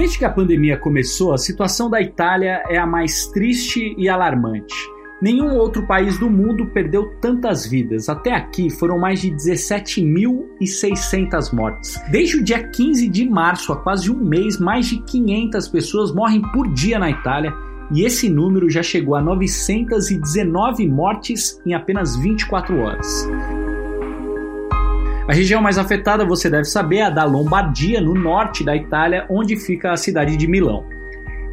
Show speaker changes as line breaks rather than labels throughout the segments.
Desde que a pandemia começou, a situação da Itália é a mais triste e alarmante. Nenhum outro país do mundo perdeu tantas vidas. Até aqui foram mais de 17.600 mortes. Desde o dia 15 de março, há quase um mês, mais de 500 pessoas morrem por dia na Itália e esse número já chegou a 919 mortes em apenas 24 horas. A região mais afetada, você deve saber, é a da Lombardia, no norte da Itália, onde fica a cidade de Milão.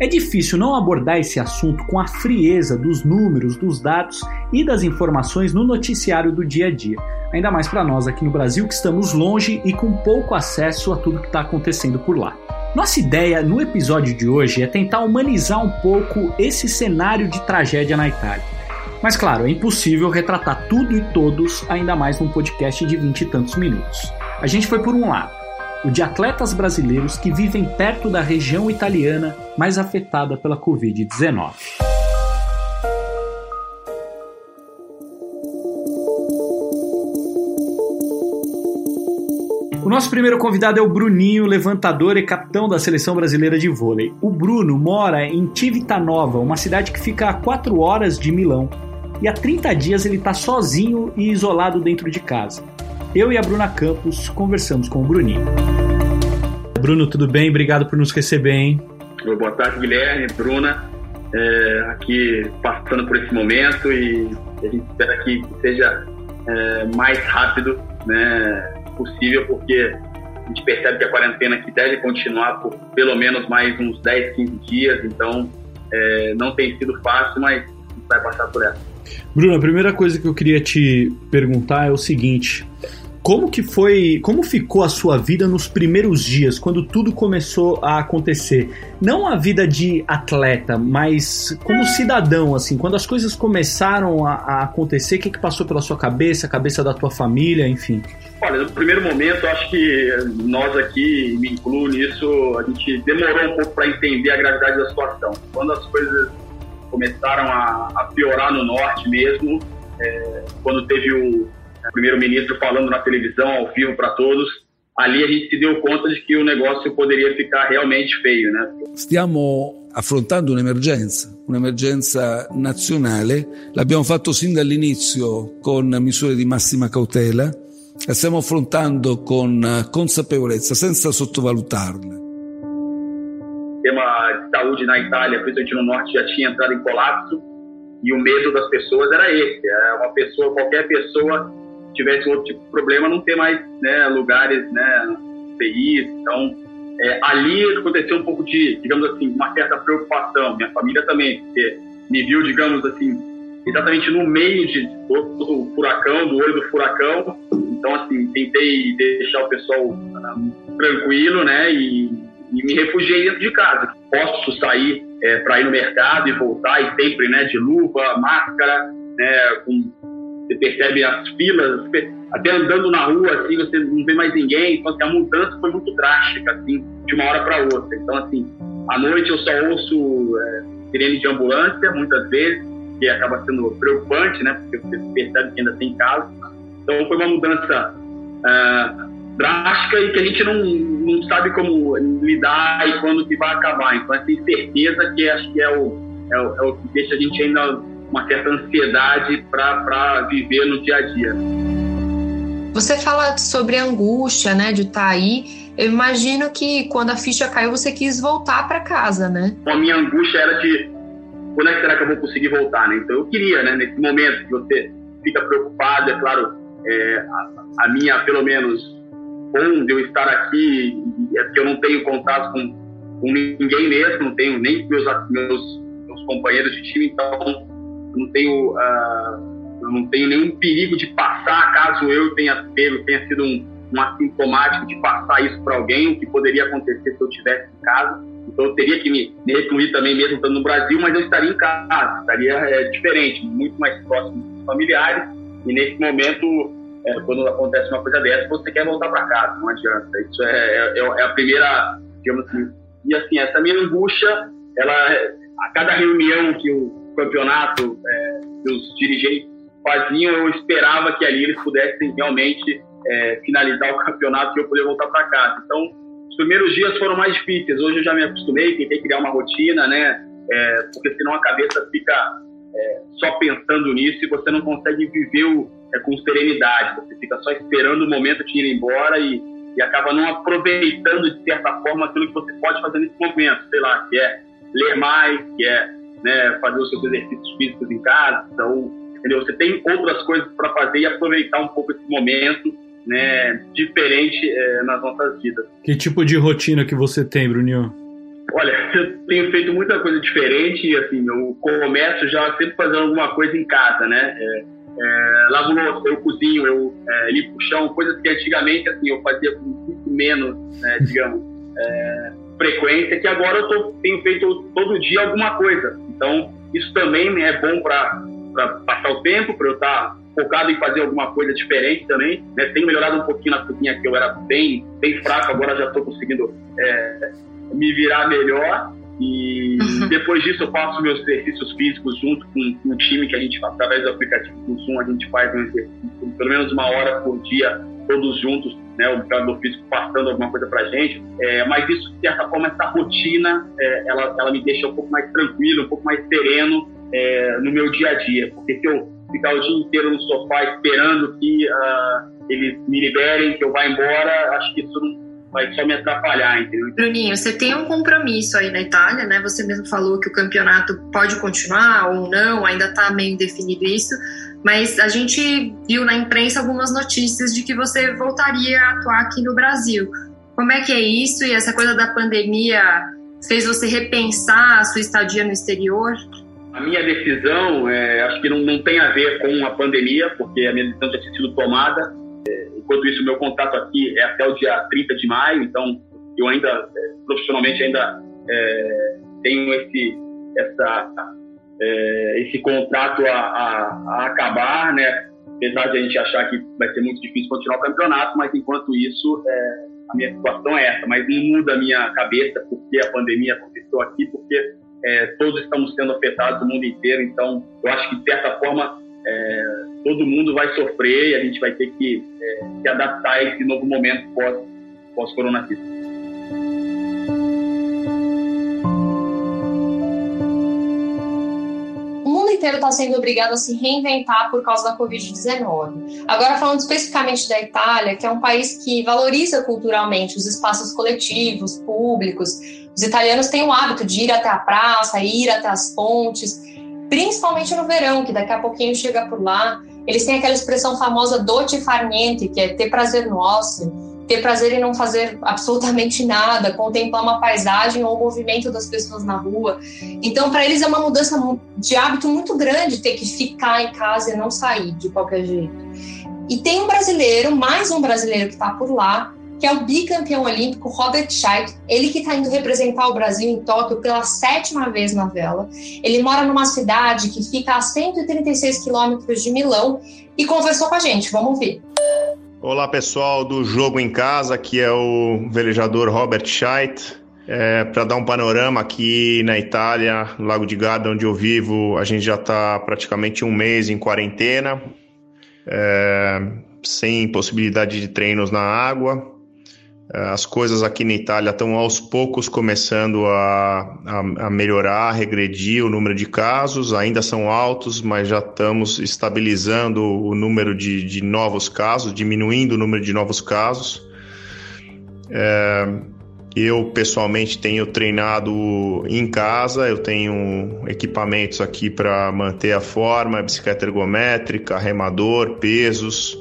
É difícil não abordar esse assunto com a frieza dos números, dos dados e das informações no noticiário do dia a dia, ainda mais para nós aqui no Brasil que estamos longe e com pouco acesso a tudo que está acontecendo por lá. Nossa ideia no episódio de hoje é tentar humanizar um pouco esse cenário de tragédia na Itália. Mas claro, é impossível retratar tudo e todos, ainda mais num podcast de vinte e tantos minutos. A gente foi por um lado o de atletas brasileiros que vivem perto da região italiana mais afetada pela Covid-19. O nosso primeiro convidado é o Bruninho, levantador e capitão da seleção brasileira de vôlei. O Bruno mora em Civitanova, uma cidade que fica a 4 horas de Milão. E há 30 dias ele está sozinho e isolado dentro de casa eu e a Bruna Campos conversamos com o Bruninho. Bruno, tudo bem? Obrigado por nos receber, hein?
Boa tarde, Guilherme, Bruna. É, aqui passando por esse momento e a gente espera que seja é, mais rápido né, possível, porque a gente percebe que a quarentena aqui deve continuar por pelo menos mais uns 10, 15 dias, então é, não tem sido fácil, mas a gente vai passar por essa.
Bruno, a primeira coisa que eu queria te perguntar é o seguinte: como que foi, como ficou a sua vida nos primeiros dias, quando tudo começou a acontecer? Não a vida de atleta, mas como cidadão, assim, quando as coisas começaram a, a acontecer, o que, que passou pela sua cabeça, a cabeça da tua família, enfim?
Olha, no primeiro momento, acho que nós aqui, me incluo nisso, a gente demorou um pouco para entender a gravidade da situação. Quando as coisas começaram a, a piorar no norte mesmo, é, quando teve o primeiro-ministro falando na televisão, ao vivo para todos, ali a gente se deu conta de que o negócio poderia ficar realmente feio, né?
Stiamo affrontando un'emergenza, un'emergenza nazionale, l'abbiamo fatto sin dall'inizio con misure di massima cautela, la stiamo affrontando con consapevolezza, senza sottovalutarle.
O tema de saúde na Itália, principalmente no norte, já tinha entrado em colapso e o medo das pessoas era esse, é uma pessoa, qualquer pessoa tivesse outro tipo de problema, não ter mais né, lugares, né, PIs. Então, é, ali aconteceu um pouco de, digamos assim, uma certa preocupação. Minha família também, porque me viu, digamos assim, exatamente no meio de todo o furacão, do olho do furacão. Então, assim, tentei deixar o pessoal uh, tranquilo, né, e, e, me refugiei dentro de casa. Posso sair é, para ir no mercado e voltar, e sempre, né, de luva, máscara, né, com você percebe as filas, até andando na rua, assim, você não vê mais ninguém. Então, assim, a mudança foi muito drástica, assim, de uma hora para outra. Então, assim, à noite eu só ouço é, sirene de ambulância, muitas vezes, que acaba sendo preocupante, né? Porque você percebe que ainda tem casos. Então, foi uma mudança uh, drástica e que a gente não, não sabe como lidar e quando que vai acabar. Então, essa incerteza que acho que é o, é o, é o que deixa a gente ainda uma certa ansiedade para viver no dia a dia.
Você fala sobre angústia, né, de estar tá aí. Eu imagino que quando a ficha caiu, você quis voltar para casa, né?
A minha angústia era de quando é que será que eu vou conseguir voltar, né? Então eu queria, né, nesse momento que você fica preocupado, é claro, é, a, a, minha, pelo menos, bom de eu estar aqui, é porque eu não tenho contato com, com ninguém mesmo, não tenho nem meus, meus, meus companheiros de time, então não tenho, uh, não tenho nenhum perigo de passar, caso eu tenha pego, tenha sido um, um assintomático de passar isso para alguém, o que poderia acontecer se eu estivesse em casa. Então eu teria que me, me recluir também mesmo estando no Brasil, mas eu estaria em casa, estaria é, diferente, muito mais próximo dos familiares. E nesse momento, é, quando acontece uma coisa dessa, você quer voltar para casa, não adianta. Isso é, é, é, a primeira, digamos assim. E assim, essa minha angústia, ela, a cada reunião que eu campeonato é, que os dirigentes faziam, eu esperava que ali eles pudessem realmente é, finalizar o campeonato e eu poder voltar para casa. Então, os primeiros dias foram mais difíceis. Hoje eu já me acostumei, tentei criar uma rotina, né? É, porque senão a cabeça fica é, só pensando nisso e você não consegue viver o, é, com serenidade. Você fica só esperando o momento de ir embora e, e acaba não aproveitando, de certa forma, aquilo que você pode fazer nesse momento. Sei lá, que é ler mais, que é né, fazer os seus exercícios físicos em casa. Então, entendeu? Você tem outras coisas para fazer e aproveitar um pouco esse momento né, diferente é, nas nossas vidas.
Que tipo de rotina que você tem, Bruninho?
Olha, eu tenho feito muita coisa diferente, assim, eu começo já sempre fazendo alguma coisa em casa, né? É, é, lavo louça, eu cozinho, eu é, limpo o chão, coisas que antigamente, assim, eu fazia com muito menos, né, digamos, é, frequência, que agora eu tô, tenho feito todo dia alguma coisa. Então, isso também é bom para passar o tempo, para eu estar tá focado em fazer alguma coisa diferente também. Né? Tenho melhorado um pouquinho na cozinha, que eu era bem, bem fraco, agora já estou conseguindo é, me virar melhor. E uhum. depois disso eu faço meus exercícios físicos junto com, com o time que a gente, através do aplicativo do Zoom, a gente faz um exercício, pelo menos uma hora por dia, todos juntos, né, o treinador físico passando alguma coisa pra gente. É, mas isso, de certa forma, essa rotina, é, ela, ela me deixa um pouco mais tranquilo, um pouco mais sereno é, no meu dia a dia. Porque se eu ficar o dia inteiro no sofá esperando que uh, eles me liberem, que eu vá embora, acho que isso não vai só me atrapalhar, entendeu?
Bruninho, você tem um compromisso aí na Itália, né? Você mesmo falou que o campeonato pode continuar ou não, ainda está meio definido isso, mas a gente viu na imprensa algumas notícias de que você voltaria a atuar aqui no Brasil. Como é que é isso? E essa coisa da pandemia fez você repensar a sua estadia no exterior?
A minha decisão, é, acho que não, não, tem a ver com a pandemia, porque a minha decisão já tinha sido tomada. É, enquanto isso, meu contato aqui é até o dia 30 de maio, então eu ainda, é, profissionalmente, ainda é, tenho esse, essa, é, esse contrato a, a, a, acabar, né? Apesar de a gente achar que vai ser muito difícil continuar o campeonato, mas enquanto isso, é, a minha situação é essa. Mas não muda a minha cabeça porque a pandemia aconteceu aqui, porque é, todos estamos sendo afetados do mundo inteiro, então eu acho que de certa forma é, todo mundo vai sofrer e a gente vai ter que é, se adaptar a esse novo momento pós, pós-coronavírus.
inteiro está sendo obrigado a se reinventar por causa da Covid-19. Agora, falando especificamente da Itália, que é um país que valoriza culturalmente os espaços coletivos, públicos, os italianos têm o hábito de ir até a praça, ir até as pontes, principalmente no verão, que daqui a pouquinho chega por lá. Eles têm aquela expressão famosa dote far niente, que é ter prazer no ócio ter prazer em não fazer absolutamente nada, contemplar uma paisagem ou o movimento das pessoas na rua. Então, para eles é uma mudança de hábito muito grande ter que ficar em casa e não sair de qualquer jeito. E tem um brasileiro, mais um brasileiro que está por lá, que é o bicampeão olímpico Robert Scheidt, ele que está indo representar o Brasil em Tóquio pela sétima vez na vela. Ele mora numa cidade que fica a 136 quilômetros de Milão e conversou com a gente. Vamos ver.
Olá pessoal do Jogo em Casa, aqui é o velejador Robert Scheidt. É, Para dar um panorama aqui na Itália, no Lago de Garda, onde eu vivo, a gente já está praticamente um mês em quarentena, é, sem possibilidade de treinos na água. É, as coisas aqui na Itália estão aos poucos começando a, a, a, melhorar, a regredir o número de casos, ainda são altos, mas já estamos estabilizando o número de, de novos casos, diminuindo o número de novos casos. É, eu pessoalmente tenho treinado em casa, eu tenho equipamentos aqui para manter a forma, bicicleta ergométrica, remador, pesos.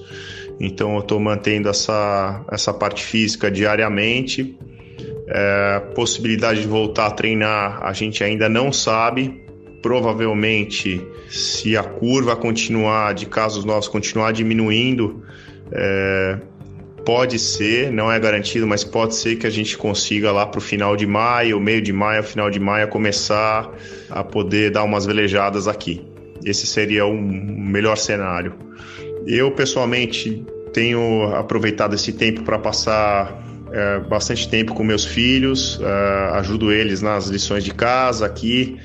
Então eu estou mantendo essa, essa parte física diariamente. É, possibilidade de voltar a treinar a gente ainda não sabe. Provavelmente, se a curva continuar de casos novos continuar diminuindo, é, pode ser, não é garantido, mas pode ser que a gente consiga lá para o final de maio, meio de maio, final de maio, começar a poder dar umas velejadas aqui. Esse seria o melhor cenário. Eu, pessoalmente, tenho aproveitado esse tempo para passar é, bastante tempo com meus filhos, é, ajudo eles nas lições de casa aqui.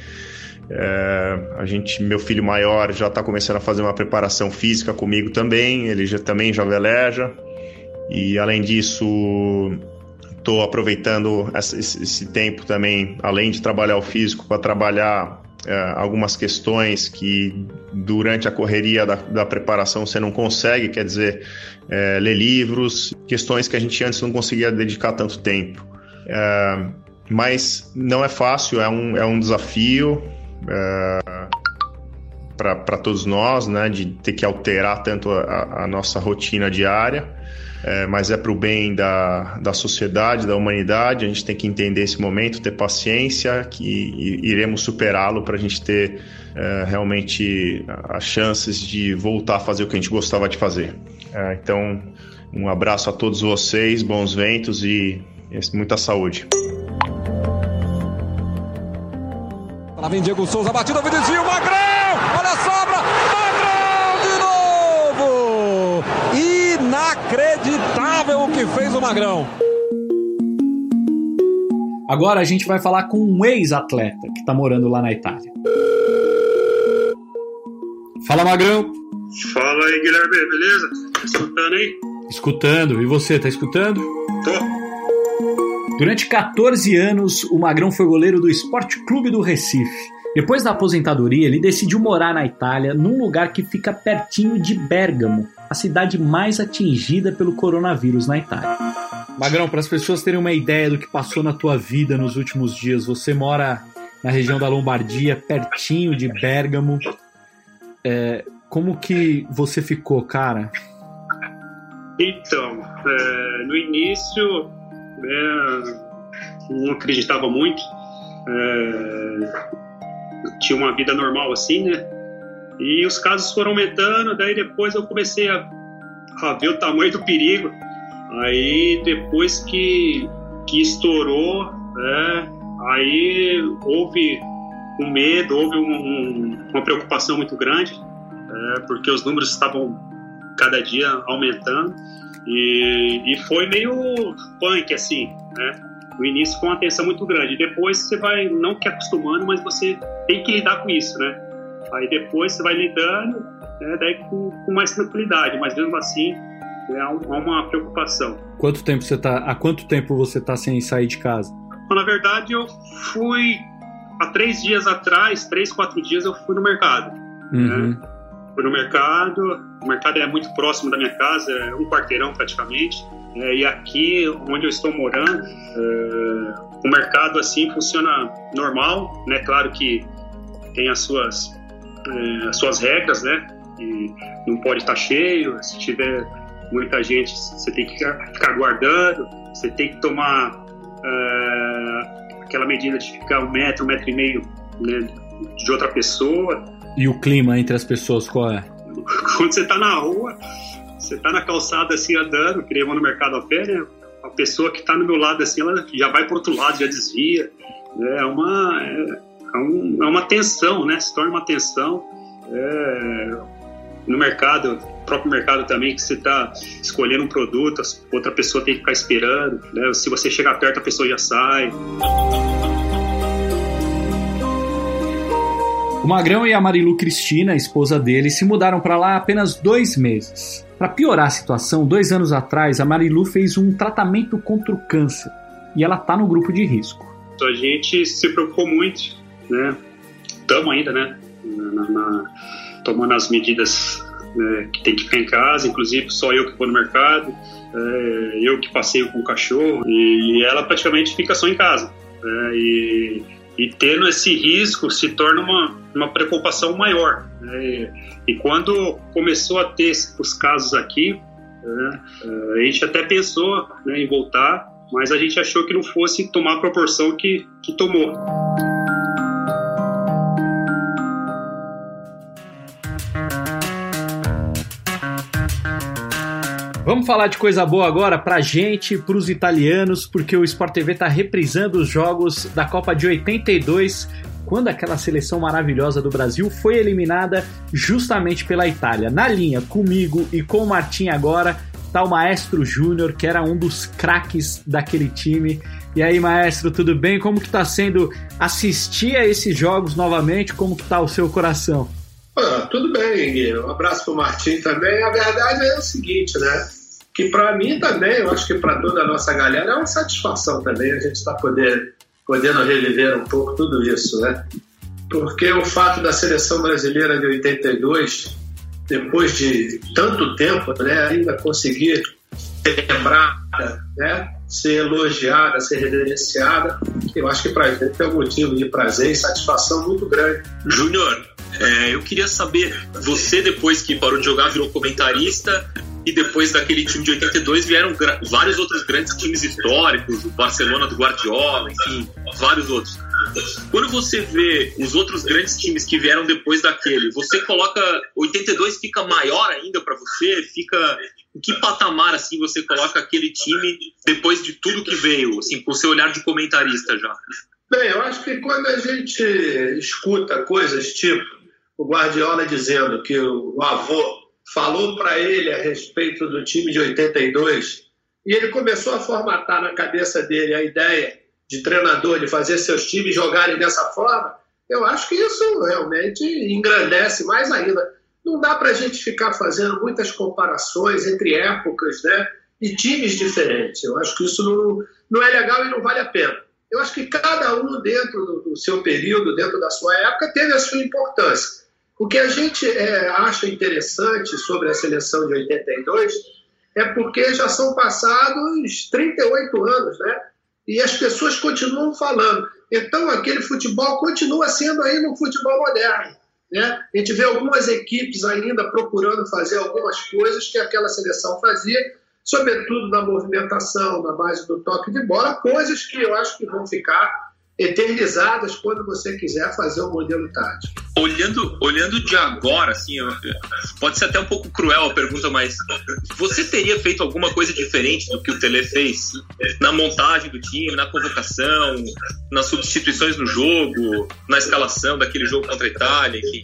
É, a gente, meu filho maior já está começando a fazer uma preparação física comigo também, ele já, também já veleja. E além disso, Estou aproveitando esse, esse, tempo também, além de trabalhar o físico, para trabalhar algumas questões que durante a correria da, da, preparação você não consegue, quer dizer, é, ler livros, questões que a gente antes não conseguia dedicar tanto tempo. É, mas não é fácil, é um, é um desafio é, para todos nós, né, de ter que alterar tanto a, a nossa rotina diária é, mas é para o bem da, da sociedade, da humanidade. A gente tem que entender esse momento, ter paciência, que iremos superá-lo para a gente ter é, realmente as chances de voltar a fazer o que a gente gostava de fazer. É, então, um abraço a todos vocês, bons ventos e muita saúde.
Lá vem Diego Souza, batida, desvio, Magrão! Olha a sobra! Inacreditável o que fez o Magrão.
Agora a gente vai falar com um ex-atleta que está morando lá na Itália. Fala, Magrão.
Fala aí, Guilherme, beleza? Tá escutando aí?
Escutando. E você, tá escutando?
Tô.
Durante 14 anos, o Magrão foi goleiro do Esporte Clube do Recife. Depois da aposentadoria, ele decidiu morar na Itália, num lugar que fica pertinho de Bergamo, a cidade mais atingida pelo coronavírus na Itália. Magrão, para as pessoas terem uma ideia do que passou na tua vida nos últimos dias, você mora na região da Lombardia, pertinho de Bergamo. É, como que você ficou, cara?
Então, é, no início, é, não acreditava muito. É, tinha uma vida normal assim, né? E os casos foram aumentando, daí depois eu comecei a, a ver o tamanho do perigo. Aí depois que, que estourou, né, aí houve um medo, houve um, um, uma preocupação muito grande, é, porque os números estavam cada dia aumentando e, e foi meio punk assim, né? No início com uma tensão muito grande, depois você vai não que acostumando, mas você tem que lidar com isso, né? Aí depois você vai lidando, né, daí com, com, mais tranquilidade, mas mesmo assim é, há uma preocupação.
Quanto tempo você tá? Há quanto tempo você está sem sair de casa?
Na verdade, eu fui há três dias atrás, três, quatro dias, eu fui no mercado. Uhum. Né? Fui no mercado, o mercado é muito próximo da minha casa, é um quarteirão praticamente. É, e aqui, onde eu estou morando, é, o mercado assim funciona normal, né? Claro que tem as suas é, as suas regras, né? E não pode estar cheio. Se tiver muita gente, você tem que ficar guardando. Você tem que tomar é, aquela medida de ficar um metro, um metro e meio né, de outra pessoa.
E o clima entre as pessoas qual é?
Quando você está na rua, você está na calçada assim andando, que no mercado a pé, né? A pessoa que está no meu lado assim, ela já vai para outro lado, já desvia. É uma é, é, um, é uma tensão, né? Se torna uma tensão. É, no mercado, próprio mercado também, que você está escolhendo um produto, outra pessoa tem que ficar esperando. Né? Se você chegar perto, a pessoa já sai.
O Magrão e a Marilu Cristina, a esposa dele, se mudaram para lá há apenas dois meses. Para piorar a situação, dois anos atrás, a Marilu fez um tratamento contra o câncer e ela está no grupo de risco.
Então a gente se preocupou muito né? Estamos ainda, né? Na, na, tomando as medidas né, que tem que ficar em casa, inclusive só eu que vou no mercado, é, eu que passeio com o cachorro, e ela praticamente fica só em casa. É, e, e tendo esse risco se torna uma, uma preocupação maior. Né? E quando começou a ter os casos aqui, né, a gente até pensou né, em voltar, mas a gente achou que não fosse tomar a proporção que, que tomou.
Vamos falar de coisa boa agora pra gente, pros italianos, porque o Sport TV tá reprisando os jogos da Copa de 82, quando aquela seleção maravilhosa do Brasil foi eliminada justamente pela Itália. Na linha, comigo e com o Martim agora, tá o Maestro Júnior, que era um dos craques daquele time. E aí, Maestro, tudo bem? Como que tá sendo assistir a esses jogos novamente? Como que tá o seu coração?
Ah, tudo bem, Gui. Um abraço pro Martim também. A verdade é o seguinte, né? Que para mim também, eu acho que para toda a nossa galera é uma satisfação também a gente estar tá poder, podendo reviver um pouco tudo isso, né? Porque o fato da seleção brasileira de 82, depois de tanto tempo, né, ainda conseguir ser lembrada, né, ser elogiada, ser reverenciada, eu acho que para gente é um motivo de prazer e satisfação muito grande.
Júnior, é, eu queria saber, você depois que parou de jogar virou comentarista, e depois daquele time de 82 vieram vários outros grandes times históricos, o Barcelona do Guardiola, enfim, vários outros. Quando você vê os outros grandes times que vieram depois daquele, você coloca 82 fica maior ainda para você? Fica em que patamar assim você coloca aquele time depois de tudo que veio, assim, com o seu olhar de comentarista já?
Bem, eu acho que quando a gente escuta coisas tipo o Guardiola dizendo que o avô falou para ele a respeito do time de 82 e ele começou a formatar na cabeça dele a ideia de treinador de fazer seus times jogarem dessa forma, eu acho que isso realmente engrandece mais ainda. Não dá para a gente ficar fazendo muitas comparações entre épocas né, e times diferentes. Eu acho que isso não, não é legal e não vale a pena. Eu acho que cada um, dentro do, seu período, dentro da sua época, teve a sua importância. O que a gente é, acha interessante sobre a seleção de 82 é porque já são passados 38 anos, né? E as pessoas continuam falando. Então, aquele futebol continua sendo ainda um futebol moderno. Né? A gente vê algumas equipes ainda procurando fazer algumas coisas que aquela seleção fazia, sobretudo na movimentação, na base do toque de bola, coisas que eu acho que vão ficar eternizadas quando você quiser fazer um modelo tático.
Olhando, olhando de agora, assim, pode ser até um pouco cruel a pergunta, mas você teria feito alguma coisa diferente do que o Tele fez na montagem do time, na convocação, nas substituições no jogo, na escalação daquele jogo contra a Itália, enfim?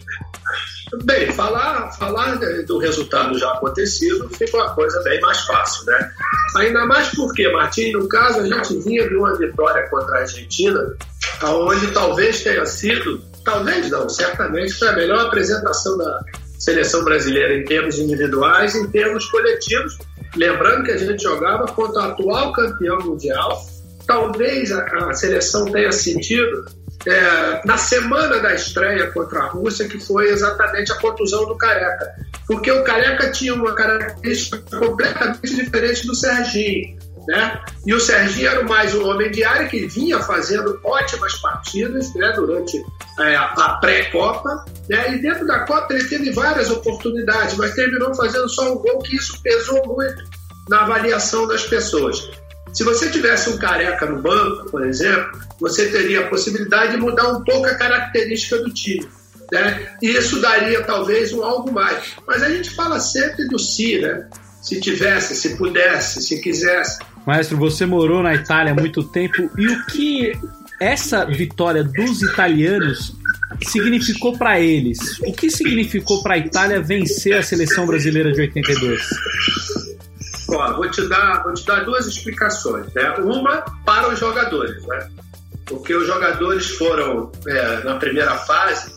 Bem, falar, falar do resultado já acontecido fica uma coisa bem mais fácil, né? Ainda mais porque, Martim, no caso, a gente vinha de uma vitória contra a Argentina, onde talvez tenha sido, talvez não, certamente foi a melhor apresentação da seleção brasileira em termos individuais em termos coletivos. Lembrando que a gente jogava contra o atual campeão mundial. Talvez a, a seleção tenha sentido é, na semana da estreia contra a Rússia, que foi exatamente a contusão do Careca. Porque o Careca tinha uma característica completamente diferente do Serginho. Né? E o Serginho era mais um homem de área que vinha fazendo ótimas partidas né, durante é, a pré-Copa. Né? E dentro da Copa ele teve várias oportunidades, mas terminou fazendo só um gol, que isso pesou muito na avaliação das pessoas. Se você tivesse um careca no banco, por exemplo, você teria a possibilidade de mudar um pouco a característica do time. Né? E isso daria talvez um algo mais. Mas a gente fala sempre do si, né? Se tivesse, se pudesse, se quisesse.
Maestro, você morou na Itália há muito tempo e o que essa vitória dos italianos significou para eles? O que significou para a Itália vencer a seleção brasileira de 82?
Ó, vou te dar, vou te dar duas explicações. Né? Uma para os jogadores, né? porque os jogadores foram, é, na primeira fase,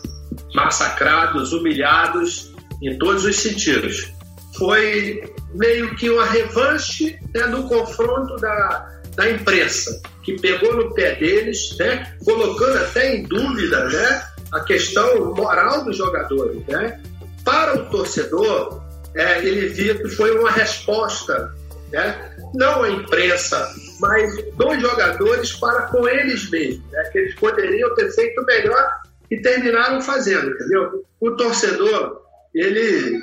massacrados, humilhados em todos os sentidos. Foi meio que uma revanche né, no confronto da, da imprensa, que pegou no pé deles, né, colocando até em dúvida né, a questão moral dos jogadores. Né? Para o torcedor, é, ele via que foi uma resposta, né, não a imprensa mas dos jogadores para com eles mesmos, né? que eles poderiam ter feito melhor e terminaram fazendo, entendeu? O torcedor, ele,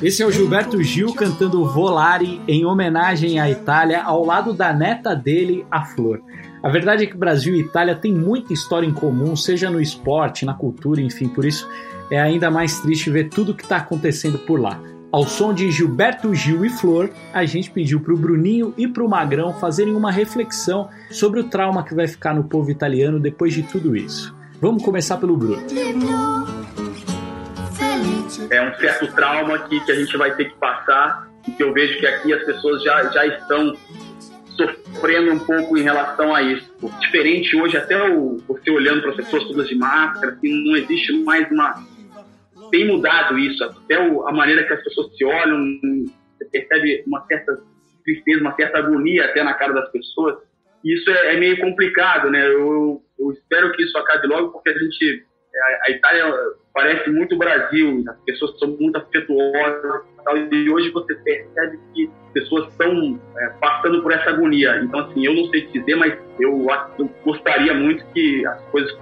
Esse é o Gilberto Gil cantando Volare em homenagem à Itália, ao lado da neta dele, a Flor. A verdade é que Brasil e Itália têm muita história em comum, seja no esporte, na cultura, enfim, por isso é ainda mais triste ver tudo o que está acontecendo por lá. Ao som de Gilberto Gil e Flor, a gente pediu para o Bruninho e para o Magrão fazerem uma reflexão sobre o trauma que vai ficar no povo italiano depois de tudo isso. Vamos começar pelo Bruno.
É um certo trauma que, que a gente vai ter que passar e que eu vejo que aqui as pessoas já, já estão sofrendo um pouco em relação a isso. Diferente hoje, até o, você olhando para as pessoas todas de máscara, assim, não existe mais uma tem mudado isso, até o, a maneira que as pessoas se olham, você percebe uma certa tristeza, uma certa agonia até na cara das pessoas. Isso é, é meio complicado, né? Eu, eu, espero que isso acabe logo, porque a gente, a, a Itália parece muito o Brasil, as pessoas são muito afetuosas e hoje você percebe que pessoas estão é, passando por essa agonia. Então, assim, eu não sei dizer, mas eu, eu gostaria muito que as coisas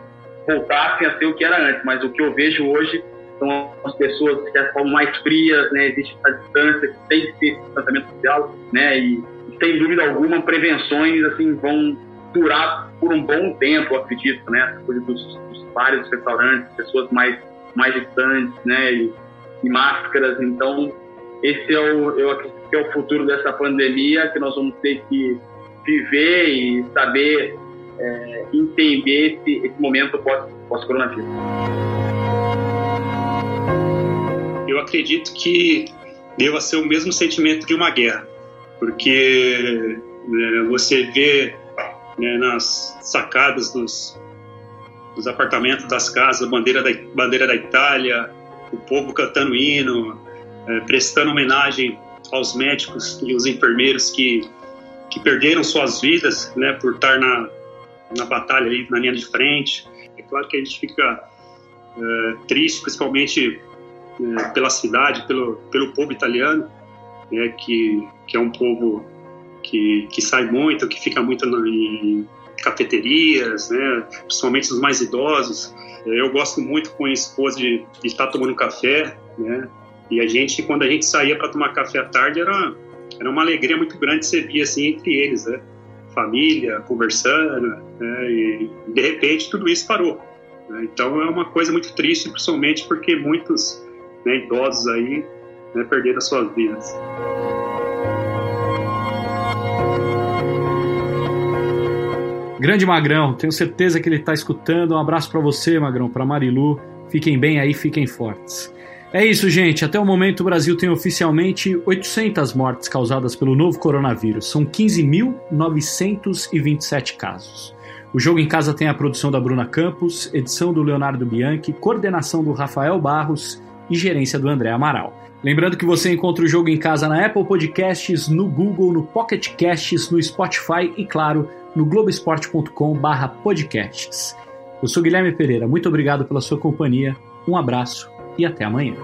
voltassem a ser o que era antes, mas o que eu vejo hoje são as pessoas que são mais frias, né? Existe essa distância, tem que ter distanciamento social, né? E, sem dúvida alguma, prevenções assim vão durar por um bom tempo, acredito, né? Essa coisa dos, dos bares, dos restaurantes, pessoas mais mais distantes, né? E, e máscaras. Então, esse é o eu acredito que é o futuro dessa pandemia que nós vamos ter que viver e saber é, entender esse, esse momento pós, pós-coronavírus
eu acredito que deva ser o mesmo sentimento de uma guerra, porque né, você vê né, nas sacadas dos, dos, apartamentos das casas bandeira da, bandeira da Itália, o povo cantando hino, é, prestando homenagem aos médicos e os enfermeiros que, que perderam suas vidas né, por estar na, na batalha ali, na linha de frente. É claro que a gente fica é, triste, principalmente é, pela cidade, pelo, pelo povo italiano, né, que, que é um povo que, que sai muito, que fica muito em cafeterias, né, principalmente os mais idosos. Eu gosto muito com a esposa de, de estar tomando café, né, e a gente, quando a gente saía para tomar café à tarde, era, era uma alegria muito grande ser via assim entre eles, né, família, conversando, né, e de repente tudo isso parou. Né, então é uma coisa muito triste, principalmente porque muitos né, idosos aí né, perderam as suas vidas.
Grande Magrão, tenho certeza que ele está escutando. Um abraço para você, Magrão, para Marilu. Fiquem bem aí, fiquem fortes. É isso, gente. Até o momento, o Brasil tem oficialmente 800 mortes causadas pelo novo coronavírus. São 15.927 casos. O Jogo em Casa tem a produção da Bruna Campos, edição do Leonardo Bianchi, coordenação do Rafael Barros e gerência do André Amaral. Lembrando que você encontra o jogo em casa na Apple Podcasts, no Google, no Pocket Casts, no Spotify e, claro, no globesport.com/podcasts. Eu sou Guilherme Pereira, muito obrigado pela sua companhia, um abraço e até amanhã.